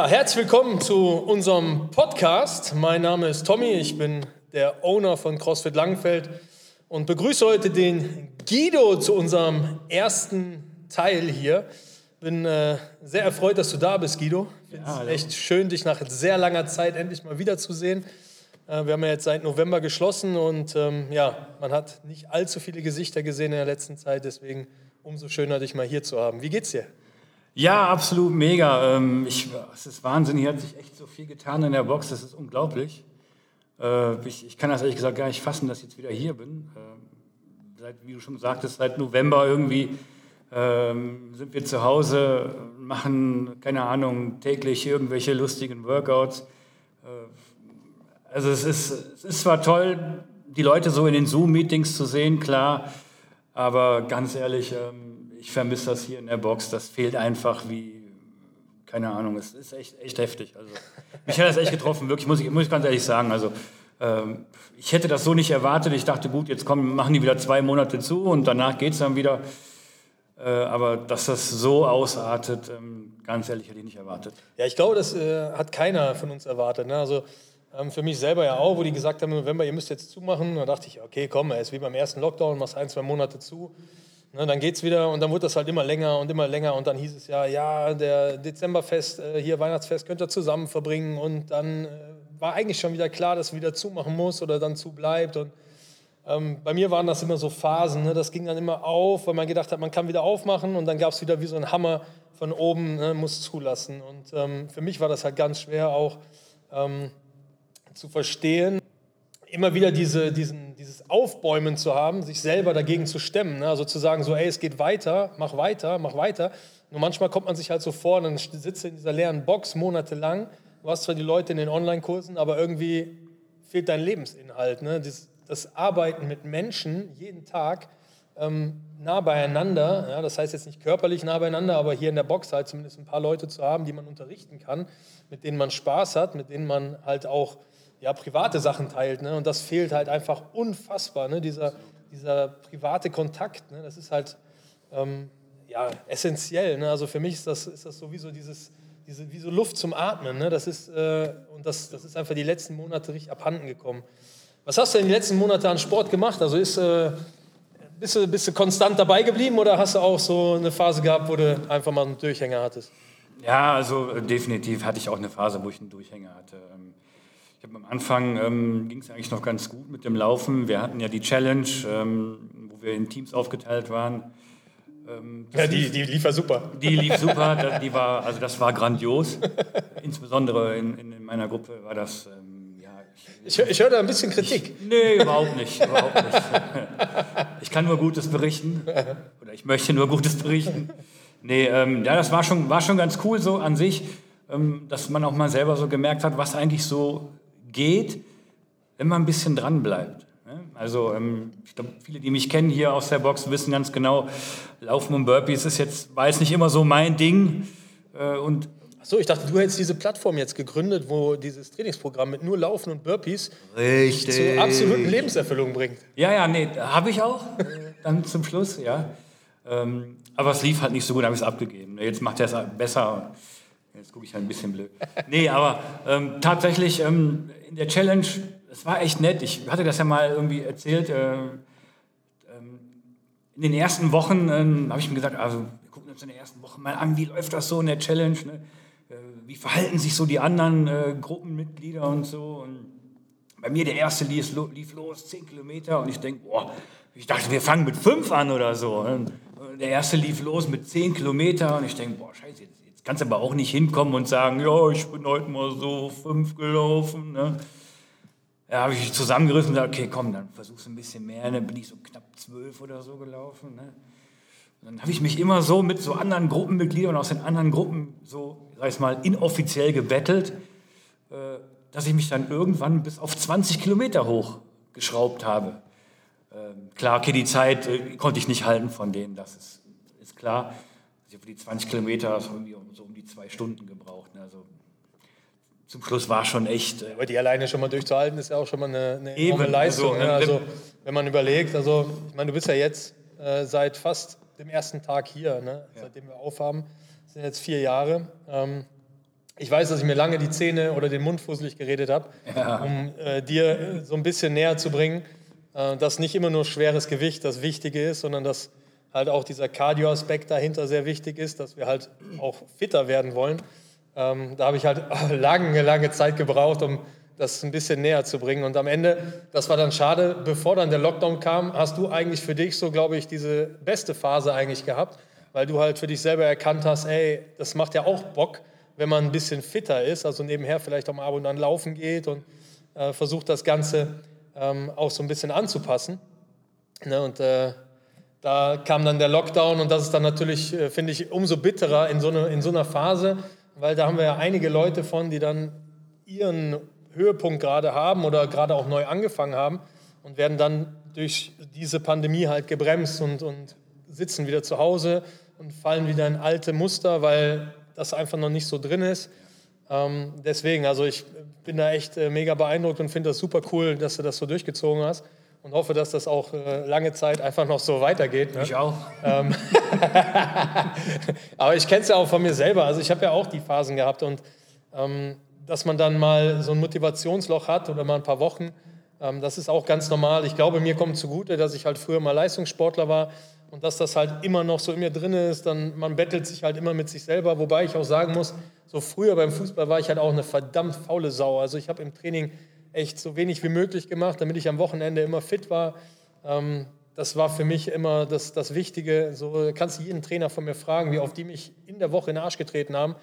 Ja, herzlich willkommen zu unserem Podcast. Mein Name ist Tommy, ich bin der Owner von CrossFit Langenfeld und begrüße heute den Guido zu unserem ersten Teil hier. Bin äh, sehr erfreut, dass du da bist, Guido. Finde es ja, echt schön, dich nach sehr langer Zeit endlich mal wiederzusehen. Äh, wir haben ja jetzt seit November geschlossen und ähm, ja, man hat nicht allzu viele Gesichter gesehen in der letzten Zeit, deswegen umso schöner, dich mal hier zu haben. Wie geht's dir? Ja, absolut mega. Ähm, ich, es ist Wahnsinn, hier hat sich echt so viel getan in der Box, das ist unglaublich. Äh, ich, ich kann das ehrlich gesagt gar nicht fassen, dass ich jetzt wieder hier bin. Äh, seit, wie du schon sagtest, seit November irgendwie ähm, sind wir zu Hause, machen, keine Ahnung, täglich irgendwelche lustigen Workouts. Äh, also es ist, es ist zwar toll, die Leute so in den Zoom-Meetings zu sehen, klar, aber ganz ehrlich, ähm, ich vermisse das hier in der Box. Das fehlt einfach wie, keine Ahnung, es ist echt, echt heftig. Also, mich hat das echt getroffen, wirklich, muss ich, muss ich ganz ehrlich sagen. Also, ähm, ich hätte das so nicht erwartet. Ich dachte, gut, jetzt kommen, machen die wieder zwei Monate zu und danach geht es dann wieder. Äh, aber dass das so ausartet, ähm, ganz ehrlich, hätte ich nicht erwartet. Ja, ich glaube, das äh, hat keiner von uns erwartet. Ne? Also, ähm, für mich selber ja auch, wo die gesagt haben, November, ihr müsst jetzt zumachen. Da dachte ich, okay, komm, es ist wie beim ersten Lockdown, machst ein, zwei Monate zu. Ne, dann geht es wieder und dann wurde das halt immer länger und immer länger und dann hieß es ja, ja, der Dezemberfest, äh, hier Weihnachtsfest könnt ihr zusammen verbringen und dann äh, war eigentlich schon wieder klar, dass wieder zumachen muss oder dann zu bleibt und ähm, bei mir waren das immer so Phasen, ne? das ging dann immer auf, weil man gedacht hat, man kann wieder aufmachen und dann gab es wieder wie so ein Hammer von oben, ne? muss zulassen und ähm, für mich war das halt ganz schwer auch ähm, zu verstehen, immer wieder diese, diesen, dieses Aufbäumen zu haben, sich selber dagegen zu stemmen. Ne? Also zu sagen, so, ey, es geht weiter, mach weiter, mach weiter. Nur manchmal kommt man sich halt so vor, dann sitzt in dieser leeren Box monatelang. Du hast zwar die Leute in den Online-Kursen, aber irgendwie fehlt dein Lebensinhalt. Ne? Das, das Arbeiten mit Menschen jeden Tag ähm, nah beieinander, ja, das heißt jetzt nicht körperlich nah beieinander, aber hier in der Box halt zumindest ein paar Leute zu haben, die man unterrichten kann, mit denen man Spaß hat, mit denen man halt auch ja, private Sachen teilt. Ne? Und das fehlt halt einfach unfassbar, ne? dieser, dieser private Kontakt. Ne? Das ist halt ähm, ja, essentiell. Ne? Also für mich ist das, ist das sowieso dieses, diese, wie so Luft zum Atmen. Ne? Das ist, äh, und das, das ist einfach die letzten Monate richtig abhanden gekommen. Was hast du denn die letzten Monate an Sport gemacht? Also ist, äh, bist, du, bist du konstant dabei geblieben oder hast du auch so eine Phase gehabt, wo du einfach mal einen Durchhänger hattest? Ja, also äh, definitiv hatte ich auch eine Phase, wo ich einen Durchhänger hatte. Ähm, ich habe am Anfang ähm, ging es eigentlich noch ganz gut mit dem Laufen. Wir hatten ja die Challenge, ähm, wo wir in Teams aufgeteilt waren. Ähm, ja, die, die lief ja super. Die lief super, die war, also das war grandios. Insbesondere in, in meiner Gruppe war das. Ähm, ja, ich, ich, ich höre da ein bisschen Kritik. Ich, nee, überhaupt nicht, überhaupt nicht. Ich kann nur Gutes berichten. Oder ich möchte nur Gutes berichten. Nee, ähm, ja, das war schon, war schon ganz cool so an sich, ähm, dass man auch mal selber so gemerkt hat, was eigentlich so geht, wenn man ein bisschen dran bleibt. Ne? Also ähm, ich glaube, viele, die mich kennen hier aus der Box, wissen ganz genau, Laufen und Burpees ist jetzt, war jetzt nicht immer so mein Ding. Äh, und Achso, ich dachte, du hättest diese Plattform jetzt gegründet, wo dieses Trainingsprogramm mit nur Laufen und Burpees Richtig. zur absoluten Lebenserfüllung bringt. Ja, ja, nee, habe ich auch. dann zum Schluss, ja. Ähm, aber es lief halt nicht so gut, habe ich es abgegeben. Jetzt macht er es besser. Jetzt gucke ich halt ein bisschen blöd. Nee, aber ähm, tatsächlich ähm, in der Challenge, es war echt nett. Ich hatte das ja mal irgendwie erzählt. Äh, ähm, in den ersten Wochen ähm, habe ich mir gesagt, also wir gucken uns in der ersten Woche mal an, wie läuft das so in der Challenge? Ne? Äh, wie verhalten sich so die anderen äh, Gruppenmitglieder und so? Und bei mir der erste lief, lief los, 10 Kilometer und ich denke, boah, ich dachte, wir fangen mit 5 an oder so. Und der erste lief los mit 10 Kilometer und ich denke, boah, scheiße, jetzt kannst aber auch nicht hinkommen und sagen, ja, ich bin heute mal so fünf gelaufen. Ne? Ja, habe ich zusammengerissen und gesagt, okay, komm, dann versuchst du ein bisschen mehr. Dann bin ich so knapp zwölf oder so gelaufen. Ne? Und dann habe ich mich immer so mit so anderen Gruppenmitgliedern aus den anderen Gruppen so, sag ich mal, inoffiziell gebettelt, äh, dass ich mich dann irgendwann bis auf 20 Kilometer hochgeschraubt habe. Ähm, klar, okay, die Zeit äh, konnte ich nicht halten von denen, das ist, ist klar. Also für die 20 Kilometer so, so um die zwei Stunden gebraucht. Ne? Also zum Schluss war schon echt. Äh, Aber die alleine schon mal durchzuhalten, ist ja auch schon mal eine, eine enorme eben, Leistung. Also, ne? also, wenn man überlegt, also ich meine, du bist ja jetzt äh, seit fast dem ersten Tag hier, ne? ja. seitdem wir aufhaben, das sind jetzt vier Jahre. Ähm, ich weiß, dass ich mir lange die Zähne oder den Mund fusselig geredet habe, ja. um äh, dir so ein bisschen näher zu bringen, äh, dass nicht immer nur schweres Gewicht das Wichtige ist, sondern dass halt auch dieser Cardio-Aspekt dahinter sehr wichtig ist, dass wir halt auch fitter werden wollen. Ähm, da habe ich halt lange, lange Zeit gebraucht, um das ein bisschen näher zu bringen. Und am Ende, das war dann schade, bevor dann der Lockdown kam, hast du eigentlich für dich so, glaube ich, diese beste Phase eigentlich gehabt, weil du halt für dich selber erkannt hast, ey, das macht ja auch Bock, wenn man ein bisschen fitter ist, also nebenher vielleicht auch mal ab und an laufen geht und äh, versucht das Ganze ähm, auch so ein bisschen anzupassen. Ne, und äh, da kam dann der Lockdown und das ist dann natürlich, äh, finde ich, umso bitterer in so, eine, in so einer Phase, weil da haben wir ja einige Leute von, die dann ihren Höhepunkt gerade haben oder gerade auch neu angefangen haben und werden dann durch diese Pandemie halt gebremst und, und sitzen wieder zu Hause und fallen wieder in alte Muster, weil das einfach noch nicht so drin ist. Ähm, deswegen, also ich bin da echt äh, mega beeindruckt und finde das super cool, dass du das so durchgezogen hast und hoffe, dass das auch äh, lange Zeit einfach noch so weitergeht. Ne? Ich auch. Ähm, aber ich kenne es ja auch von mir selber. Also ich habe ja auch die Phasen gehabt und ähm, dass man dann mal so ein Motivationsloch hat oder mal ein paar Wochen, ähm, das ist auch ganz normal. Ich glaube, mir kommt zugute, dass ich halt früher mal Leistungssportler war und dass das halt immer noch so in mir drin ist. Dann man bettelt sich halt immer mit sich selber, wobei ich auch sagen muss, so früher beim Fußball war ich halt auch eine verdammt faule Sau. Also ich habe im Training echt so wenig wie möglich gemacht, damit ich am Wochenende immer fit war. Ähm, das war für mich immer das, das Wichtige. So kannst du jeden Trainer von mir fragen, wie oft die mich in der Woche in den Arsch getreten haben.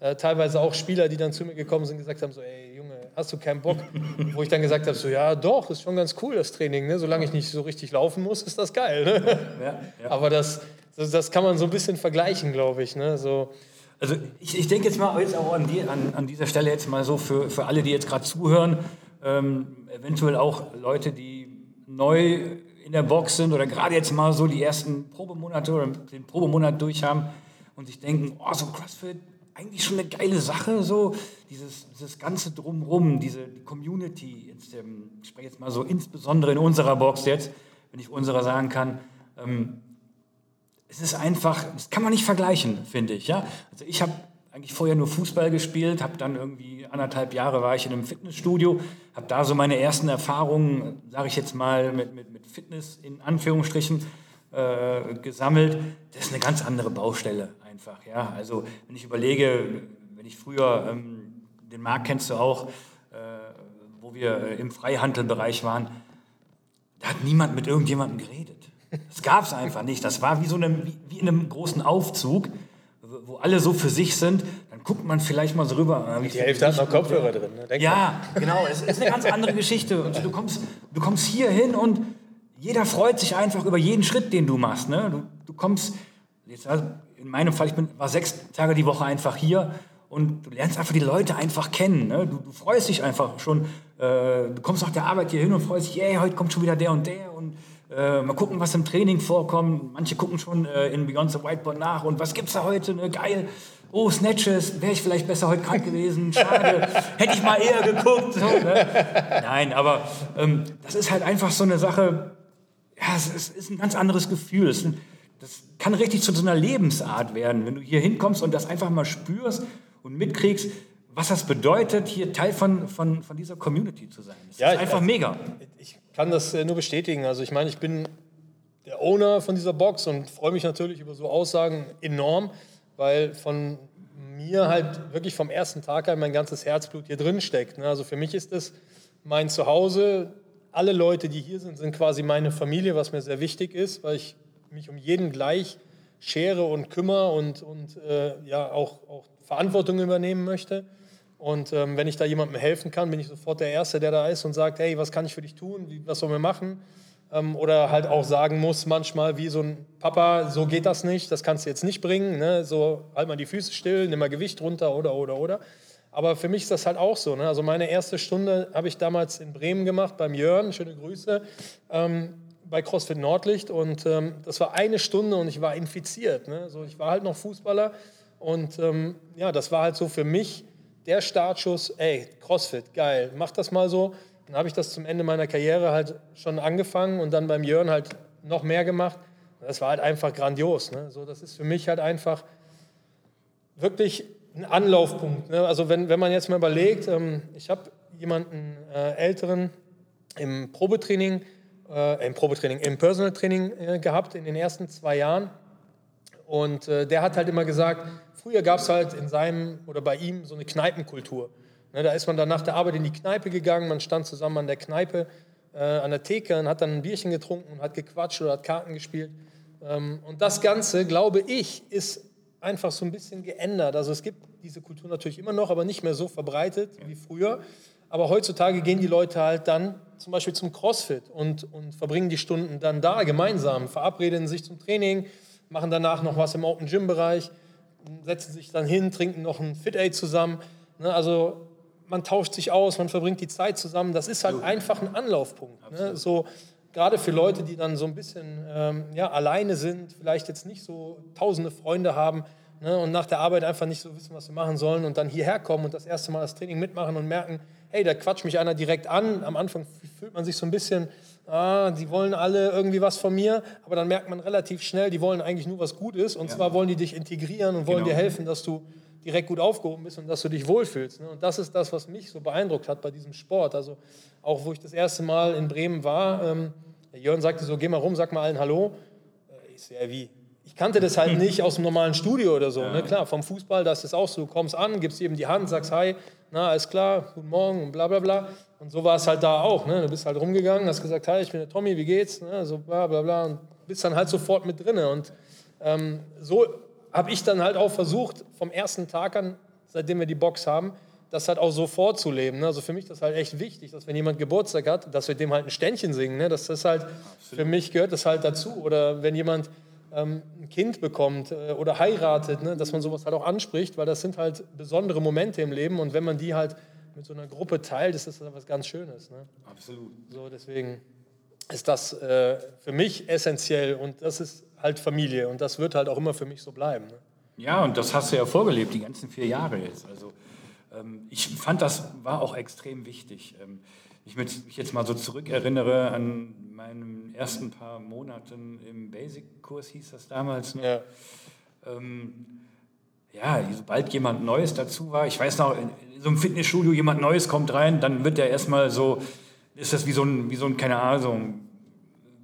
Äh, teilweise auch Spieler, die dann zu mir gekommen sind und gesagt haben, so, ey Junge, hast du keinen Bock? Wo ich dann gesagt habe, so, ja doch, ist schon ganz cool das Training, ne? solange ich nicht so richtig laufen muss, ist das geil. Ne? Ja, ja. Aber das, das, das, kann man so ein bisschen vergleichen, glaube ich. Ne? So, also ich, ich denke jetzt mal jetzt auch an, die, an, an dieser Stelle jetzt mal so für, für alle, die jetzt gerade zuhören, ähm, eventuell auch Leute, die neu in der Box sind oder gerade jetzt mal so die ersten Probemonate oder den Probemonat durch haben und sich denken, oh, so CrossFit, eigentlich schon eine geile Sache, so dieses, dieses ganze Drumrum, diese die Community, jetzt, ähm, ich spreche jetzt mal so insbesondere in unserer Box jetzt, wenn ich unserer sagen kann, ähm, es ist einfach, das kann man nicht vergleichen, finde ich. Ja? Also ich habe eigentlich vorher nur Fußball gespielt, habe dann irgendwie anderthalb Jahre war ich in einem Fitnessstudio, habe da so meine ersten Erfahrungen, sage ich jetzt mal, mit, mit, mit Fitness in Anführungsstrichen äh, gesammelt. Das ist eine ganz andere Baustelle einfach. Ja? Also wenn ich überlege, wenn ich früher, ähm, den Markt kennst du auch, äh, wo wir im Freihandelbereich waren, da hat niemand mit irgendjemandem geredet. Das gab es einfach nicht. Das war wie so eine, wie in einem großen Aufzug, wo alle so für sich sind. Dann guckt man vielleicht mal so rüber. Die Hälfte hat noch Kopfhörer drin. Ne? ja, genau. Es ist eine ganz andere Geschichte. Und du kommst, du kommst hier hin und jeder freut sich einfach über jeden Schritt, den du machst. Ne? Du, du kommst, jetzt, also in meinem Fall, ich bin, war sechs Tage die Woche einfach hier und du lernst einfach die Leute einfach kennen. Ne? Du, du, freust dich einfach schon. Äh, du kommst nach der Arbeit hier hin und freust dich, hey, heute kommt schon wieder der und der und äh, mal gucken, was im Training vorkommt. Manche gucken schon äh, in Beyond the Whiteboard nach und was gibt's da heute? Ne? Geil. Oh, Snatches, wäre ich vielleicht besser heute krank gewesen. Schade, hätte ich mal eher geguckt. So, ne? Nein, aber ähm, das ist halt einfach so eine Sache, ja, es, es ist ein ganz anderes Gefühl. Es, das kann richtig zu so einer Lebensart werden, wenn du hier hinkommst und das einfach mal spürst und mitkriegst, was das bedeutet, hier Teil von, von, von dieser Community zu sein. Das ja, ist einfach ich, mega. Ich kann das äh, nur bestätigen. Also ich meine, ich bin der Owner von dieser Box und freue mich natürlich über so Aussagen enorm, weil von mir halt wirklich vom ersten Tag an mein ganzes Herzblut hier drin steckt. Ne? Also für mich ist es mein Zuhause, alle Leute, die hier sind, sind quasi meine Familie, was mir sehr wichtig ist, weil ich mich um jeden gleich schere und kümmere und, und äh, ja auch, auch Verantwortung übernehmen möchte. Und ähm, wenn ich da jemandem helfen kann, bin ich sofort der Erste, der da ist und sagt, hey, was kann ich für dich tun? Was sollen wir machen? Ähm, oder halt auch sagen muss manchmal wie so ein Papa, so geht das nicht, das kannst du jetzt nicht bringen. Ne? So halt mal die Füße still, nimm mal Gewicht runter oder, oder, oder. Aber für mich ist das halt auch so. Ne? Also meine erste Stunde habe ich damals in Bremen gemacht, beim Jörn, schöne Grüße, ähm, bei CrossFit Nordlicht. Und ähm, das war eine Stunde und ich war infiziert. Ne? So, ich war halt noch Fußballer. Und ähm, ja, das war halt so für mich der Startschuss, ey, CrossFit, geil, mach das mal so. Dann habe ich das zum Ende meiner Karriere halt schon angefangen und dann beim Jörn halt noch mehr gemacht. Das war halt einfach grandios. Ne? So, das ist für mich halt einfach wirklich ein Anlaufpunkt. Ne? Also wenn, wenn man jetzt mal überlegt, ähm, ich habe jemanden äh, älteren im Probetraining, äh, im Probetraining, im Personal Training äh, gehabt in den ersten zwei Jahren. Und äh, der hat halt immer gesagt, früher gab es halt in seinem oder bei ihm so eine Kneipenkultur. Ne, da ist man dann nach der Arbeit in die Kneipe gegangen, man stand zusammen an der Kneipe, äh, an der Theke und hat dann ein Bierchen getrunken und hat gequatscht oder hat Karten gespielt. Ähm, und das Ganze, glaube ich, ist einfach so ein bisschen geändert. Also es gibt diese Kultur natürlich immer noch, aber nicht mehr so verbreitet wie früher. Aber heutzutage gehen die Leute halt dann zum Beispiel zum CrossFit und, und verbringen die Stunden dann da gemeinsam, verabreden sich zum Training, machen danach noch was im Open Gym Bereich, setzen sich dann hin, trinken noch ein Fit Aid zusammen. Ne? Also man tauscht sich aus, man verbringt die Zeit zusammen. Das ist halt einfach ein Anlaufpunkt. Ne? So gerade für Leute, die dann so ein bisschen ähm, ja, alleine sind, vielleicht jetzt nicht so tausende Freunde haben ne, und nach der Arbeit einfach nicht so wissen, was sie machen sollen und dann hierher kommen und das erste Mal das Training mitmachen und merken, hey, da quatscht mich einer direkt an. Am Anfang fühlt man sich so ein bisschen, ah, die wollen alle irgendwie was von mir, aber dann merkt man relativ schnell, die wollen eigentlich nur was Gutes und ja. zwar wollen die dich integrieren und wollen genau. dir helfen, dass du direkt gut aufgehoben bist und dass du dich wohlfühlst. Ne? Und das ist das, was mich so beeindruckt hat bei diesem Sport. Also auch wo ich das erste Mal in Bremen war, ähm, Jörn sagte so, geh mal rum, sag mal allen Hallo. Äh, ich so, ja, wie? Ich kannte das halt nicht aus dem normalen Studio oder so. Ne? Ja. Ne? Klar, vom Fußball, da ist auch so, du kommst an, gibst eben die Hand, sagst Hi, na, alles klar, guten Morgen und bla bla bla. Und so war es halt da auch. Ne? Du bist halt rumgegangen, hast gesagt, hi, ich bin der Tommy, wie geht's? Ne? So bla bla bla und bist dann halt sofort mit drin. Und ähm, so habe ich dann halt auch versucht, vom ersten Tag an, seitdem wir die Box haben, das halt auch so vorzuleben. Ne? Also für mich ist das halt echt wichtig, dass wenn jemand Geburtstag hat, dass wir dem halt ein Ständchen singen. Ne? Das ist halt, für mich gehört das halt dazu. Oder wenn jemand ein Kind bekommt äh, oder heiratet, ne? dass man sowas halt auch anspricht, weil das sind halt besondere Momente im Leben und wenn man die halt mit so einer Gruppe teilt, ist das halt was ganz Schönes. Ne? Absolut. So, deswegen ist das äh, für mich essentiell und das ist halt Familie und das wird halt auch immer für mich so bleiben. Ne? Ja, und das hast du ja vorgelebt, die ganzen vier Jahre jetzt. Also ähm, ich fand, das war auch extrem wichtig. Ähm, ich mich jetzt mal so zurückerinnere an meinen ersten paar Monaten im Basic-Kurs, hieß das damals noch. Ja. Ähm, ja, sobald jemand Neues dazu war, ich weiß noch, in so einem Fitnessstudio jemand Neues kommt rein, dann wird der erstmal so, ist das wie so ein, wie so ein keine Ahnung,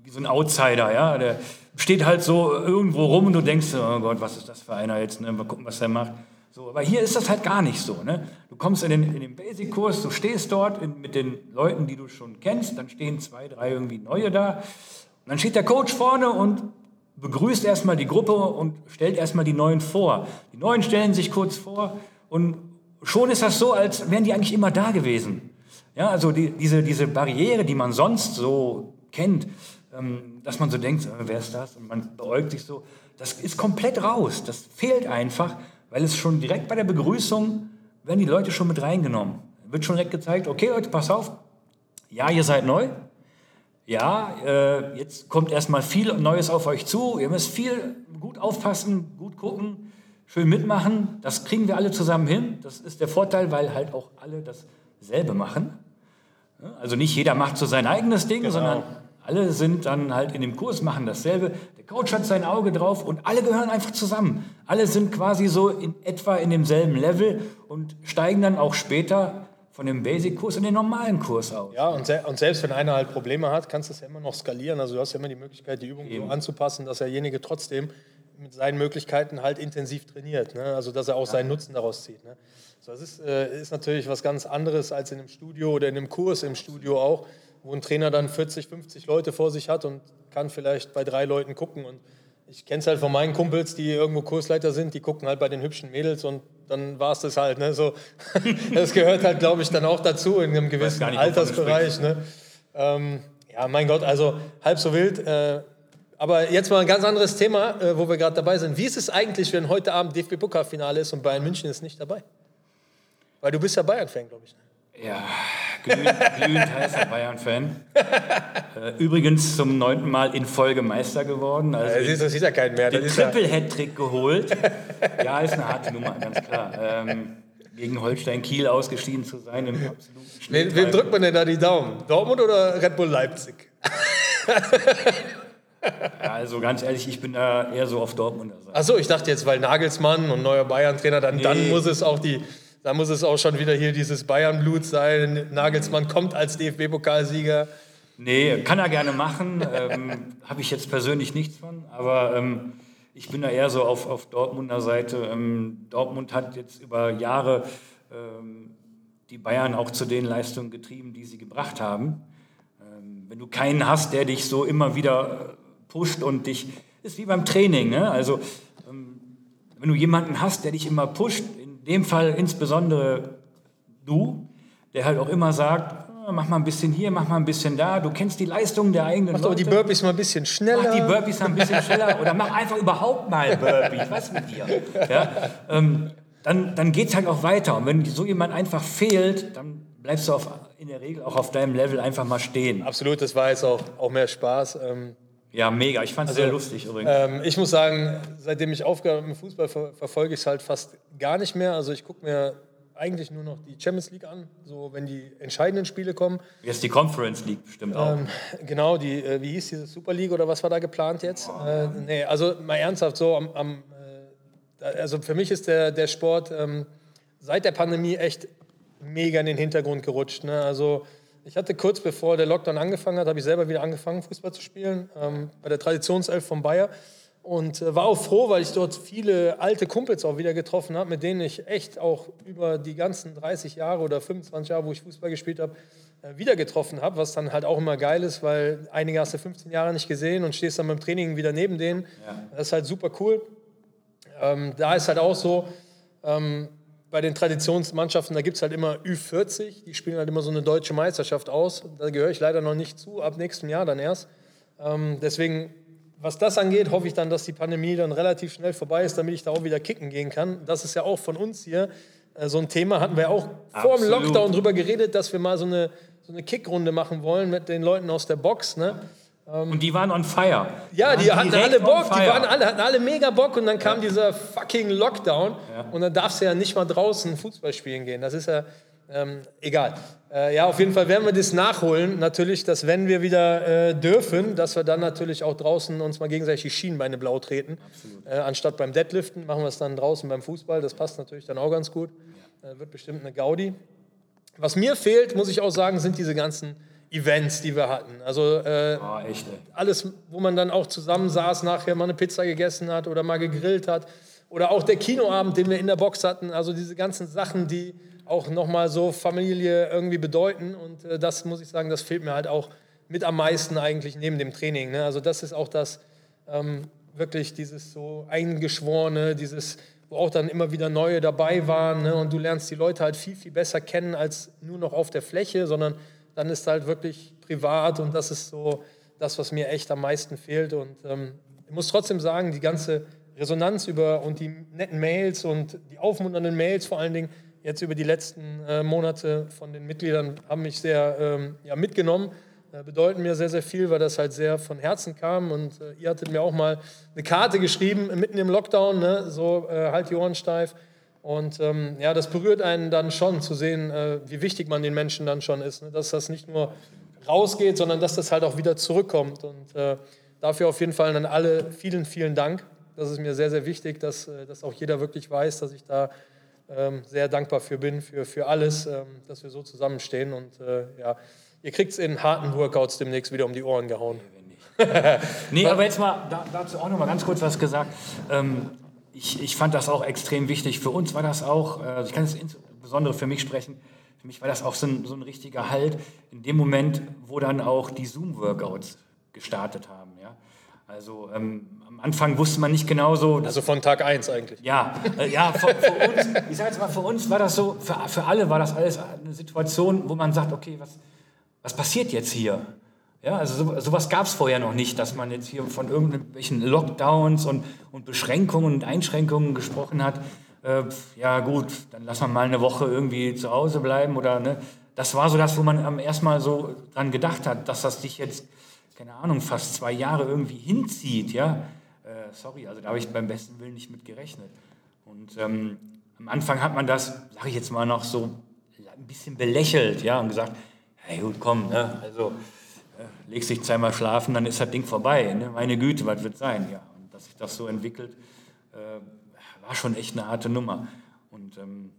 wie so ein Outsider, ja, der steht halt so irgendwo rum und du denkst, oh Gott, was ist das für einer jetzt, ne? mal gucken, was der macht. So, aber hier ist das halt gar nicht so. Ne? Du kommst in den, in den Basic-Kurs, du stehst dort in, mit den Leuten, die du schon kennst, dann stehen zwei, drei irgendwie neue da. Und dann steht der Coach vorne und begrüßt erstmal die Gruppe und stellt erstmal die Neuen vor. Die Neuen stellen sich kurz vor und schon ist das so, als wären die eigentlich immer da gewesen. Ja, also die, diese, diese Barriere, die man sonst so kennt, ähm, dass man so denkt, äh, wer ist das? Und man beäugt sich so. Das ist komplett raus. Das fehlt einfach, weil es schon direkt bei der Begrüßung werden die Leute schon mit reingenommen. Wird schon direkt gezeigt, okay Leute, pass auf. Ja, ihr seid neu. Ja, äh, jetzt kommt erstmal viel Neues auf euch zu. Ihr müsst viel gut aufpassen, gut gucken, schön mitmachen. Das kriegen wir alle zusammen hin. Das ist der Vorteil, weil halt auch alle dasselbe machen. Also nicht jeder macht so sein eigenes Ding, genau. sondern alle sind dann halt in dem Kurs, machen dasselbe. Der Coach hat sein Auge drauf und alle gehören einfach zusammen. Alle sind quasi so in etwa in demselben Level und steigen dann auch später von dem Basic-Kurs in den normalen Kurs aus. Ja, und, se und, selbst wenn einer halt Probleme hat, kannst du es ja immer noch skalieren. Also du hast ja immer die Möglichkeit, die Übung Eben. so anzupassen, dass derjenige trotzdem mit seinen Möglichkeiten halt intensiv trainiert. Ne? Also dass er auch ja. seinen Nutzen daraus zieht. Ne? So, das ist, äh, ist natürlich was ganz anderes als in einem Studio oder in einem Kurs im Studio auch wo ein Trainer dann 40, 50 Leute vor sich hat und kann vielleicht bei drei Leuten gucken. Und ich kenne es halt von meinen Kumpels, die irgendwo Kursleiter sind, die gucken halt bei den hübschen Mädels und dann war es das halt. Ne? So, das gehört halt, glaube ich, dann auch dazu in einem gewissen nicht, Altersbereich. Ne? Ähm, ja, mein Gott, also halb so wild. Äh, aber jetzt mal ein ganz anderes Thema, äh, wo wir gerade dabei sind. Wie ist es eigentlich, wenn heute Abend DFB-Pokalfinale ist und Bayern München ist nicht dabei? Weil du bist ja Bayern-Fan, glaube ich. Ne? Ja, glühend, glühend heißer Bayern-Fan. Äh, übrigens zum neunten Mal in Folge Meister geworden. Also ja, das ist ja kein mehr. Den Triple-Hattrick geholt. Ja, ist eine harte Nummer, ganz klar. Ähm, gegen Holstein Kiel ausgeschieden zu sein im absoluten Wem, wem drückt man denn da die Daumen? Dortmund oder Red Bull Leipzig? Ja, also ganz ehrlich, ich bin da eher so auf Dortmunder Seite. Achso, ich dachte jetzt, weil Nagelsmann und neuer Bayern-Trainer, dann, nee. dann muss es auch die, da muss es auch schon wieder hier dieses Bayern-Blut sein. Nagelsmann kommt als DFB-Pokalsieger. Nee, kann er gerne machen. ähm, Habe ich jetzt persönlich nichts von. Aber ähm, ich bin da eher so auf, auf Dortmunder Seite. Ähm, Dortmund hat jetzt über Jahre ähm, die Bayern auch zu den Leistungen getrieben, die sie gebracht haben. Ähm, wenn du keinen hast, der dich so immer wieder pusht und dich, ist wie beim Training. Ne? Also ähm, wenn du jemanden hast, der dich immer pusht, in dem Fall insbesondere du, der halt auch immer sagt, ah, mach mal ein bisschen hier, mach mal ein bisschen da. Du kennst die Leistungen der eigenen Mach doch die Burpees mal ein bisschen schneller. Mach die Burpees mal ein bisschen schneller oder mach einfach überhaupt mal Burpees. Was mit dir? Ja, ähm, dann, dann geht es halt auch weiter. Und wenn so jemand einfach fehlt, dann bleibst du auf, in der Regel auch auf deinem Level einfach mal stehen. Absolut, das war jetzt auch, auch mehr Spaß. Ähm, ja, mega. Ich fand es also, sehr lustig übrigens. Ähm, ich muss sagen, seitdem ich aufgehört habe mit Fußball, ver verfolge ich es halt fast gar nicht mehr. Also ich gucke mir eigentlich nur noch die Champions League an, so wenn die entscheidenden Spiele kommen. Jetzt die Conference League bestimmt auch. Ähm, genau, die, äh, wie hieß diese Super League oder was war da geplant jetzt? Oh. Äh, nee, also mal ernsthaft so am, am also für mich ist der, der Sport ähm, seit der Pandemie echt mega in den Hintergrund gerutscht. Ne? Also ich hatte kurz bevor der Lockdown angefangen hat, habe ich selber wieder angefangen, Fußball zu spielen, ähm, bei der Traditionself von Bayer. Und äh, war auch froh, weil ich dort viele alte Kumpels auch wieder getroffen habe, mit denen ich echt auch über die ganzen 30 Jahre oder 25 Jahre, wo ich Fußball gespielt habe, äh, wieder getroffen habe, was dann halt auch immer geil ist, weil einige hast du 15 Jahre nicht gesehen und stehst dann beim Training wieder neben denen. Ja. Das ist halt super cool. Ähm, da ist halt auch so, ähm, bei den Traditionsmannschaften, da gibt es halt immer Ü40, die spielen halt immer so eine deutsche Meisterschaft aus. Da gehöre ich leider noch nicht zu, ab nächstem Jahr dann erst. Ähm, deswegen, was das angeht, hoffe ich dann, dass die Pandemie dann relativ schnell vorbei ist, damit ich da auch wieder kicken gehen kann. Das ist ja auch von uns hier äh, so ein Thema, hatten wir auch Absolut. vor dem Lockdown drüber geredet, dass wir mal so eine, so eine Kickrunde machen wollen mit den Leuten aus der Box. Ne? Und die waren on fire. Ja, die, die hatten alle Bock, die waren alle, hatten alle mega Bock und dann kam ja. dieser fucking Lockdown ja. und dann darfst du ja nicht mal draußen Fußball spielen gehen. Das ist ja ähm, egal. Äh, ja, auf jeden Fall werden wir das nachholen. Natürlich, dass wenn wir wieder äh, dürfen, dass wir dann natürlich auch draußen uns mal gegenseitig die Schienbeine blau treten. Äh, anstatt beim Deadliften machen wir es dann draußen beim Fußball. Das passt natürlich dann auch ganz gut. Ja. Äh, wird bestimmt eine Gaudi. Was mir fehlt, muss ich auch sagen, sind diese ganzen Events, die wir hatten. Also äh, oh, echt, alles, wo man dann auch zusammen saß, nachher mal eine Pizza gegessen hat oder mal gegrillt hat. Oder auch der Kinoabend, den wir in der Box hatten. Also diese ganzen Sachen, die auch nochmal so Familie irgendwie bedeuten. Und äh, das muss ich sagen, das fehlt mir halt auch mit am meisten eigentlich neben dem Training. Ne? Also das ist auch das, ähm, wirklich dieses so eingeschworene, dieses, wo auch dann immer wieder neue dabei waren. Ne? Und du lernst die Leute halt viel, viel besser kennen als nur noch auf der Fläche, sondern dann ist halt wirklich privat und das ist so das, was mir echt am meisten fehlt. Und ähm, ich muss trotzdem sagen, die ganze Resonanz über und die netten Mails und die aufmunternden Mails vor allen Dingen jetzt über die letzten äh, Monate von den Mitgliedern haben mich sehr ähm, ja, mitgenommen. Äh, bedeuten mir sehr, sehr viel, weil das halt sehr von Herzen kam. Und äh, ihr hattet mir auch mal eine Karte geschrieben, mitten im Lockdown, ne? so äh, halt die Ohren steif. Und ähm, ja, das berührt einen dann schon zu sehen, äh, wie wichtig man den Menschen dann schon ist. Ne? Dass das nicht nur rausgeht, sondern dass das halt auch wieder zurückkommt. Und äh, dafür auf jeden Fall an alle vielen, vielen Dank. Das ist mir sehr, sehr wichtig, dass, äh, dass auch jeder wirklich weiß, dass ich da ähm, sehr dankbar für bin, für, für alles, ähm, dass wir so zusammenstehen. Und äh, ja, ihr kriegt es in harten Workouts demnächst wieder um die Ohren gehauen. nee, aber jetzt mal dazu auch noch mal ganz kurz was gesagt. Ähm, ich, ich fand das auch extrem wichtig. Für uns war das auch, also ich kann es insbesondere für mich sprechen, für mich war das auch so ein, so ein richtiger Halt in dem Moment, wo dann auch die Zoom-Workouts gestartet haben. Ja? Also ähm, am Anfang wusste man nicht genau so. Also von Tag 1 eigentlich. Ja, äh, ja für, für, uns, ich sage jetzt mal, für uns war das so, für, für alle war das alles eine Situation, wo man sagt, okay, was, was passiert jetzt hier? Ja, also so, sowas gab es vorher noch nicht, dass man jetzt hier von irgendwelchen Lockdowns und, und Beschränkungen und Einschränkungen gesprochen hat. Äh, ja gut, dann lass man mal eine Woche irgendwie zu Hause bleiben oder ne. Das war so das, wo man am ersten Mal so dran gedacht hat, dass das dich jetzt, keine Ahnung, fast zwei Jahre irgendwie hinzieht, ja. Äh, sorry, also da habe ich beim besten Willen nicht mit gerechnet. Und ähm, am Anfang hat man das, sage ich jetzt mal noch so, ein bisschen belächelt, ja, und gesagt, hey gut, komm, ne, also legst dich zweimal schlafen, dann ist das Ding vorbei. Ne? Meine Güte, was wird sein? Ja, und dass sich das so entwickelt, äh, war schon echt eine harte Nummer. Und ähm,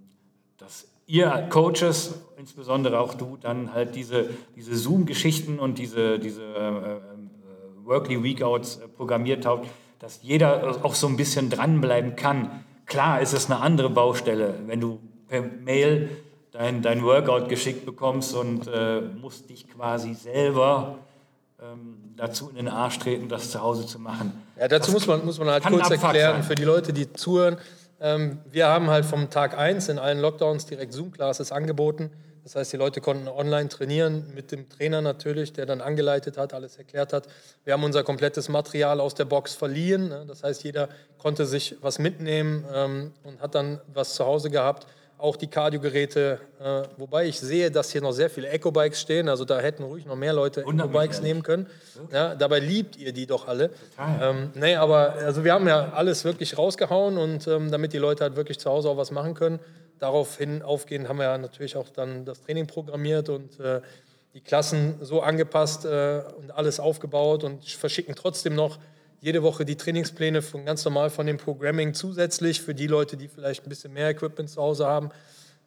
dass ihr Coaches, insbesondere auch du, dann halt diese, diese Zoom-Geschichten und diese, diese äh, äh, Workly Weekouts äh, programmiert habt, dass jeder auch so ein bisschen dranbleiben kann. Klar ist es eine andere Baustelle, wenn du per Mail dein, dein Workout geschickt bekommst und äh, musst dich quasi selber ähm, dazu in den Arsch treten, das zu Hause zu machen. Ja, dazu muss man, muss man halt kurz erklären, sein. für die Leute, die zuhören. Ähm, wir haben halt vom Tag 1 in allen Lockdowns direkt Zoom-Classes angeboten. Das heißt, die Leute konnten online trainieren, mit dem Trainer natürlich, der dann angeleitet hat, alles erklärt hat. Wir haben unser komplettes Material aus der Box verliehen. Ne? Das heißt, jeder konnte sich was mitnehmen ähm, und hat dann was zu Hause gehabt auch die Cardio-Geräte, äh, wobei ich sehe, dass hier noch sehr viele Eco-Bikes stehen, also da hätten ruhig noch mehr Leute Eco-Bikes nehmen können. Ja, dabei liebt ihr die doch alle. Ähm, nee, aber also wir haben ja alles wirklich rausgehauen und ähm, damit die Leute halt wirklich zu Hause auch was machen können, daraufhin aufgehend haben wir ja natürlich auch dann das Training programmiert und äh, die Klassen so angepasst äh, und alles aufgebaut und verschicken trotzdem noch jede Woche die Trainingspläne von ganz normal von dem Programming zusätzlich für die Leute, die vielleicht ein bisschen mehr Equipment zu Hause haben,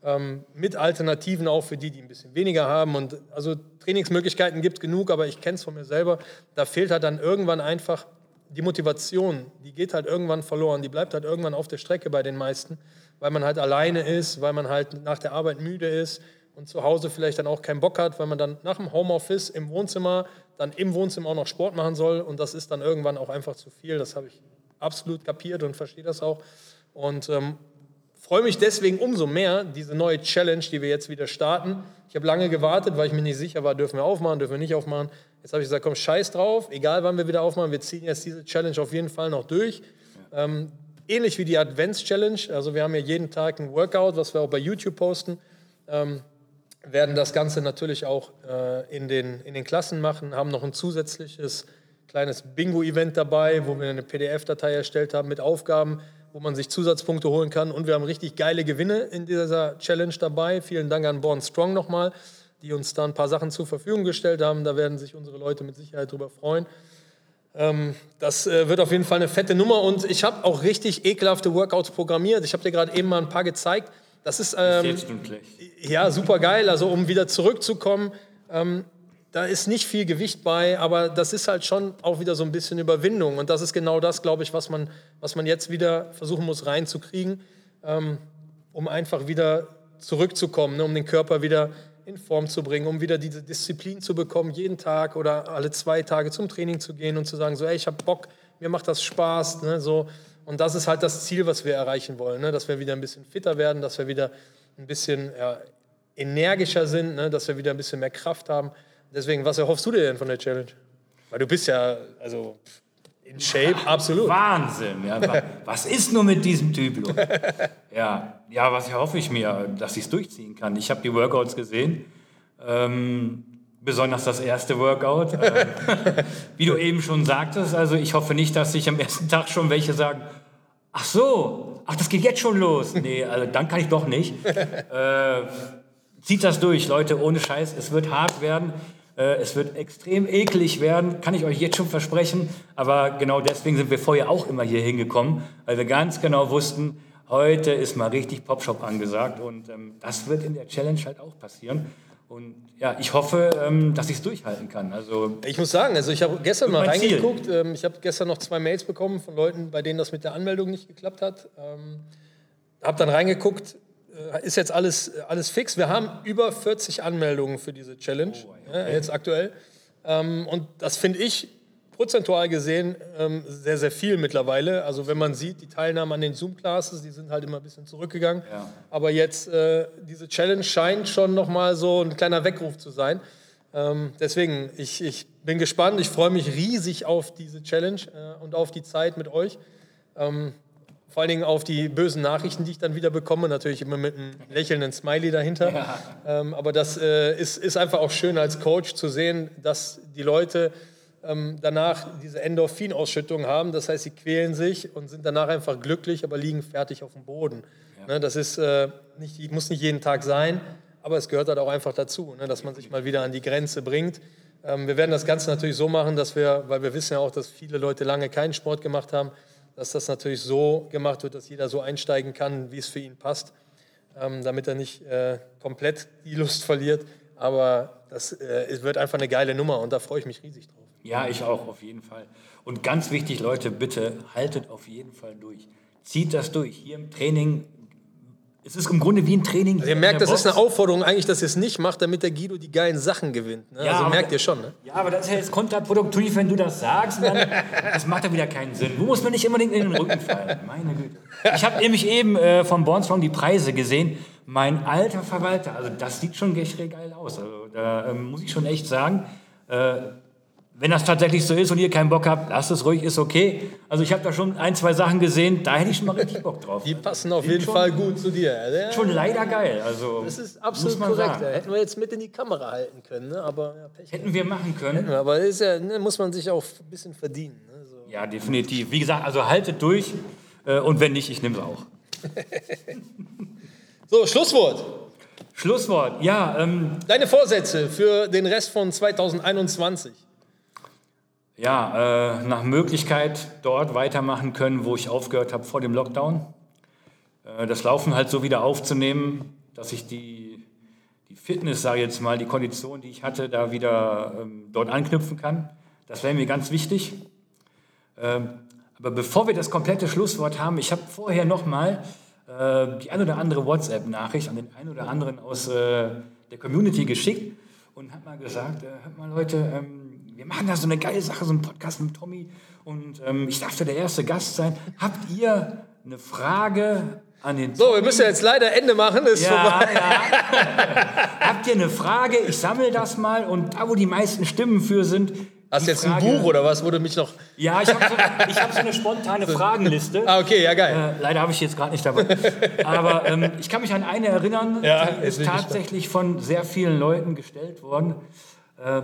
ähm, mit Alternativen auch für die, die ein bisschen weniger haben. Und also Trainingsmöglichkeiten gibt es genug, aber ich kenne es von mir selber. Da fehlt halt dann irgendwann einfach die Motivation. Die geht halt irgendwann verloren. Die bleibt halt irgendwann auf der Strecke bei den meisten, weil man halt alleine ist, weil man halt nach der Arbeit müde ist und zu Hause vielleicht dann auch keinen Bock hat, weil man dann nach dem Homeoffice im Wohnzimmer dann im Wohnzimmer auch noch Sport machen soll und das ist dann irgendwann auch einfach zu viel. Das habe ich absolut kapiert und verstehe das auch und ähm, freue mich deswegen umso mehr, diese neue Challenge, die wir jetzt wieder starten. Ich habe lange gewartet, weil ich mir nicht sicher war, dürfen wir aufmachen, dürfen wir nicht aufmachen. Jetzt habe ich gesagt, komm, scheiß drauf, egal wann wir wieder aufmachen, wir ziehen jetzt diese Challenge auf jeden Fall noch durch. Ähm, ähnlich wie die Advents Challenge, also wir haben ja jeden Tag ein Workout, was wir auch bei YouTube posten. Ähm, werden das Ganze natürlich auch äh, in, den, in den Klassen machen, haben noch ein zusätzliches kleines Bingo-Event dabei, wo wir eine PDF-Datei erstellt haben mit Aufgaben, wo man sich Zusatzpunkte holen kann. Und wir haben richtig geile Gewinne in dieser Challenge dabei. Vielen Dank an Born Strong nochmal, die uns da ein paar Sachen zur Verfügung gestellt haben. Da werden sich unsere Leute mit Sicherheit drüber freuen. Ähm, das äh, wird auf jeden Fall eine fette Nummer und ich habe auch richtig ekelhafte Workouts programmiert. Ich habe dir gerade eben mal ein paar gezeigt. Das ist ähm, ja super geil. Also um wieder zurückzukommen, ähm, da ist nicht viel Gewicht bei, aber das ist halt schon auch wieder so ein bisschen Überwindung. Und das ist genau das, glaube ich, was man, was man jetzt wieder versuchen muss reinzukriegen, ähm, um einfach wieder zurückzukommen, ne, um den Körper wieder in Form zu bringen, um wieder diese Disziplin zu bekommen, jeden Tag oder alle zwei Tage zum Training zu gehen und zu sagen, so, ey, ich habe Bock, mir macht das Spaß, ne, so und das ist halt das Ziel, was wir erreichen wollen, ne? dass wir wieder ein bisschen fitter werden, dass wir wieder ein bisschen ja, energischer sind, ne? dass wir wieder ein bisschen mehr Kraft haben. Deswegen, was erhoffst du dir denn von der Challenge? Weil du bist ja also in Shape, absolut. Wahnsinn. Ja, was ist nur mit diesem Typ los? Ja, ja, was erhoffe ich mir, dass ich es durchziehen kann. Ich habe die Workouts gesehen. Ähm, besonders das erste Workout. Äh, wie du eben schon sagtest, also ich hoffe nicht, dass sich am ersten Tag schon welche sagen, ach so, ach, das geht jetzt schon los. Nee, also dann kann ich doch nicht. Äh, zieht das durch, Leute, ohne Scheiß. Es wird hart werden. Äh, es wird extrem eklig werden, kann ich euch jetzt schon versprechen. Aber genau deswegen sind wir vorher auch immer hier hingekommen, weil wir ganz genau wussten, heute ist mal richtig Popshop angesagt. Und ähm, das wird in der Challenge halt auch passieren. Und ja, ich hoffe, ähm, dass ich es durchhalten kann. Also, ich muss sagen, also ich habe gestern mal reingeguckt. Ähm, ich habe gestern noch zwei Mails bekommen von Leuten, bei denen das mit der Anmeldung nicht geklappt hat. Ähm, habe dann reingeguckt, äh, ist jetzt alles, alles fix. Wir haben über 40 Anmeldungen für diese Challenge, oh, okay. jetzt aktuell. und das finde ich prozentual gesehen ähm, sehr, sehr viel mittlerweile. Also wenn man sieht, die Teilnahme an den Zoom-Classes, die sind halt immer ein bisschen zurückgegangen. Ja. Aber jetzt, äh, diese Challenge scheint schon nochmal so ein kleiner Weckruf zu sein. Ähm, deswegen, ich, ich bin gespannt, ich freue mich riesig auf diese Challenge äh, und auf die Zeit mit euch. Ähm, vor allen Dingen auf die bösen Nachrichten, die ich dann wieder bekomme, natürlich immer mit einem lächelnden Smiley dahinter. Ja. Ähm, aber das äh, ist, ist einfach auch schön als Coach zu sehen, dass die Leute ähm, danach diese Endorphinausschüttung haben. Das heißt, sie quälen sich und sind danach einfach glücklich, aber liegen fertig auf dem Boden. Ja. Ne, das ist, äh, nicht, muss nicht jeden Tag sein, aber es gehört halt auch einfach dazu, ne, dass man sich mal wieder an die Grenze bringt. Ähm, wir werden das Ganze natürlich so machen, dass wir, weil wir wissen ja auch, dass viele Leute lange keinen Sport gemacht haben, dass das natürlich so gemacht wird, dass jeder so einsteigen kann, wie es für ihn passt, ähm, damit er nicht äh, komplett die Lust verliert. Aber das äh, wird einfach eine geile Nummer und da freue ich mich riesig drauf. Ja, ich auch, auf jeden Fall. Und ganz wichtig, Leute, bitte haltet auf jeden Fall durch. Zieht das durch. Hier im Training es ist im Grunde wie ein Training. Also ihr merkt, das Box. ist eine Aufforderung eigentlich, dass ihr es nicht macht, damit der Guido die geilen Sachen gewinnt. Ne? Ja, also merkt ihr schon. Ne? Ja, aber das ist ja jetzt kontraproduktiv, wenn du das sagst. Dann, das macht ja wieder keinen Sinn. Du musst mir nicht unbedingt in den Rücken fallen. Meine Güte. Ich habe nämlich eben äh, von Bornstrong die Preise gesehen. Mein alter Verwalter, also das sieht schon echt geil aus. Also da äh, muss ich schon echt sagen, äh, wenn das tatsächlich so ist und ihr keinen Bock habt, lasst es ruhig, ist okay. Also ich habe da schon ein, zwei Sachen gesehen, da hätte ich schon mal richtig Bock drauf. Die passen auf jeden Fall gut zu dir. Ja, schon leider geil. Also, das ist absolut korrekt. Sagen. Hätten wir jetzt mit in die Kamera halten können, ne? aber ja, Hätten wir machen können. Wir, aber ist ja, ne, muss man sich auch ein bisschen verdienen. Ne? So. Ja, definitiv. Wie gesagt, also haltet durch äh, und wenn nicht, ich nehme es auch. so, Schlusswort. Schlusswort, ja. Ähm, Deine Vorsätze für den Rest von 2021 ja, äh, nach Möglichkeit dort weitermachen können, wo ich aufgehört habe vor dem Lockdown. Äh, das Laufen halt so wieder aufzunehmen, dass ich die, die Fitness, sage ich jetzt mal, die Kondition, die ich hatte, da wieder ähm, dort anknüpfen kann. Das wäre mir ganz wichtig. Ähm, aber bevor wir das komplette Schlusswort haben, ich habe vorher nochmal äh, die ein oder andere WhatsApp-Nachricht an den einen oder anderen aus äh, der Community geschickt und habe mal gesagt, äh, hört mal Leute, ähm, wir machen da so eine geile Sache, so einen Podcast mit Tommy und ähm, ich darf da der erste Gast sein. Habt ihr eine Frage an den So, wir müssen jetzt leider Ende machen, ist ja, vorbei. Ja. Habt ihr eine Frage? Ich sammle das mal und da, wo die meisten Stimmen für sind, Hast du jetzt Frage, ein Buch oder was, wurde mich noch. Ja, ich habe so, hab so eine spontane Fragenliste. Ah, okay, ja, geil. Äh, leider habe ich jetzt gerade nicht dabei. Aber ähm, ich kann mich an eine erinnern, ja, die ist tatsächlich von sehr vielen Leuten gestellt worden. Äh,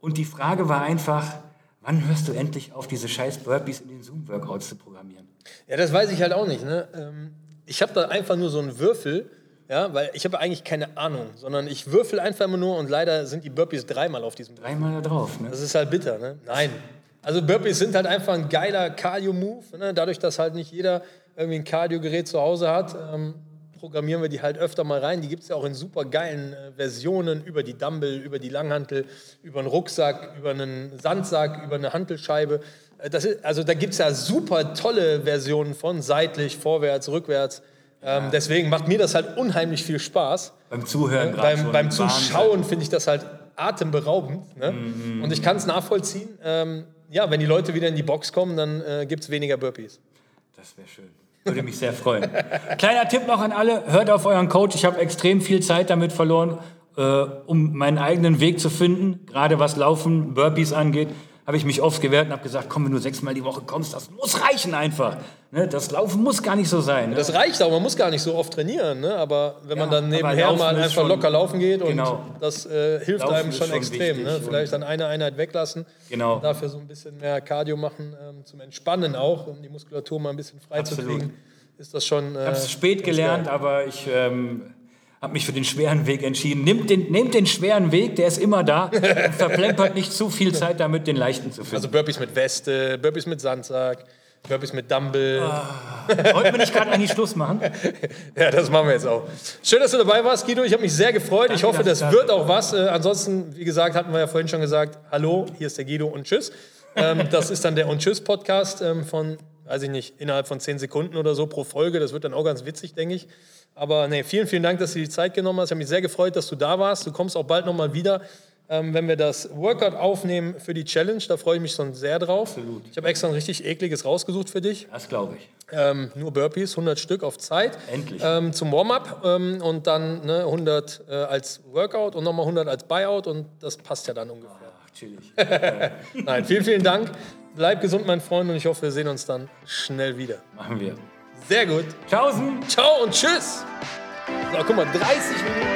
und die Frage war einfach, wann hörst du endlich auf, diese scheiß Burpees in den Zoom-Workouts zu programmieren? Ja, das weiß ich halt auch nicht. Ne? Ähm, ich habe da einfach nur so einen Würfel, ja, weil ich habe eigentlich keine Ahnung, sondern ich würfel einfach immer nur und leider sind die Burpees dreimal auf diesem Dreimal da drauf, ne? Das ist halt bitter, ne? Nein. Also Burpees sind halt einfach ein geiler Cardio-Move, ne? dadurch, dass halt nicht jeder irgendwie ein Cardio-Gerät zu Hause hat. Ähm, programmieren wir die halt öfter mal rein. Die gibt es ja auch in super geilen äh, Versionen über die Dumbbell, über die Langhantel, über einen Rucksack, über einen Sandsack, über eine Hantelscheibe. Äh, das ist, also da gibt es ja super tolle Versionen von, seitlich, vorwärts, rückwärts. Ähm, ja. Deswegen macht mir das halt unheimlich viel Spaß. Beim Zuhören, äh, beim, beim Zuschauen finde ich das halt atemberaubend. Ne? -hmm. Und ich kann es nachvollziehen. Ähm, ja, wenn die Leute wieder in die Box kommen, dann äh, gibt es weniger Burpees. Das wäre schön. Würde mich sehr freuen. Kleiner Tipp noch an alle, hört auf euren Coach. Ich habe extrem viel Zeit damit verloren, äh, um meinen eigenen Weg zu finden. Gerade was Laufen, Burpees angeht, habe ich mich oft gewehrt und habe gesagt, komm, wenn du sechsmal die Woche kommst, das muss reichen einfach. Ne? Das Laufen muss gar nicht so sein. Ne? Das reicht auch, man muss gar nicht so oft trainieren. Ne? Aber wenn ja, man dann nebenher mal einfach schon, locker laufen geht genau. und das äh, hilft laufen einem schon, schon extrem. Ne? Vielleicht dann eine Einheit weglassen, genau. dafür so ein bisschen mehr Cardio machen, ähm, zum Entspannen auch, um die Muskulatur mal ein bisschen frei Absolut. zu kriegen. Ist das schon. Äh, ich habe es spät gelernt, geil. aber ich ähm, habe mich für den schweren Weg entschieden. Nehmt den, nehmt den schweren Weg, der ist immer da. und verplempert nicht zu viel Zeit damit, den leichten zu finden. Also Burpees mit Weste, Burpees mit Sandsack. Burpees mit Dumble. Ah, wollten wir nicht gerade eigentlich Schluss machen? ja, das machen wir jetzt auch. Schön, dass du dabei warst, Guido. Ich habe mich sehr gefreut. Danke, ich hoffe, das wird auch was. Äh, ansonsten, wie gesagt, hatten wir ja vorhin schon gesagt, hallo, hier ist der Guido und tschüss. Ähm, das ist dann der Und Tschüss Podcast ähm, von weiß ich nicht, innerhalb von zehn Sekunden oder so pro Folge. Das wird dann auch ganz witzig, denke ich. Aber nee, vielen, vielen Dank, dass du die Zeit genommen hast. Ich habe mich sehr gefreut, dass du da warst. Du kommst auch bald nochmal wieder, ähm, wenn wir das Workout aufnehmen für die Challenge. Da freue ich mich schon sehr drauf. Absolut. Ich habe extra ein richtig ekliges rausgesucht für dich. Das glaube ich. Ähm, nur Burpees, 100 Stück auf Zeit. Endlich. Ähm, zum Warm-up ähm, und dann ne, 100 äh, als Workout und nochmal 100 als Buyout und das passt ja dann ungefähr. Ach, chillig. Nein, vielen, vielen Dank. Bleib gesund, mein Freund, und ich hoffe, wir sehen uns dann schnell wieder. Machen wir. Sehr gut. Tschaußen. Ciao und tschüss. So, guck mal, 30 Minuten.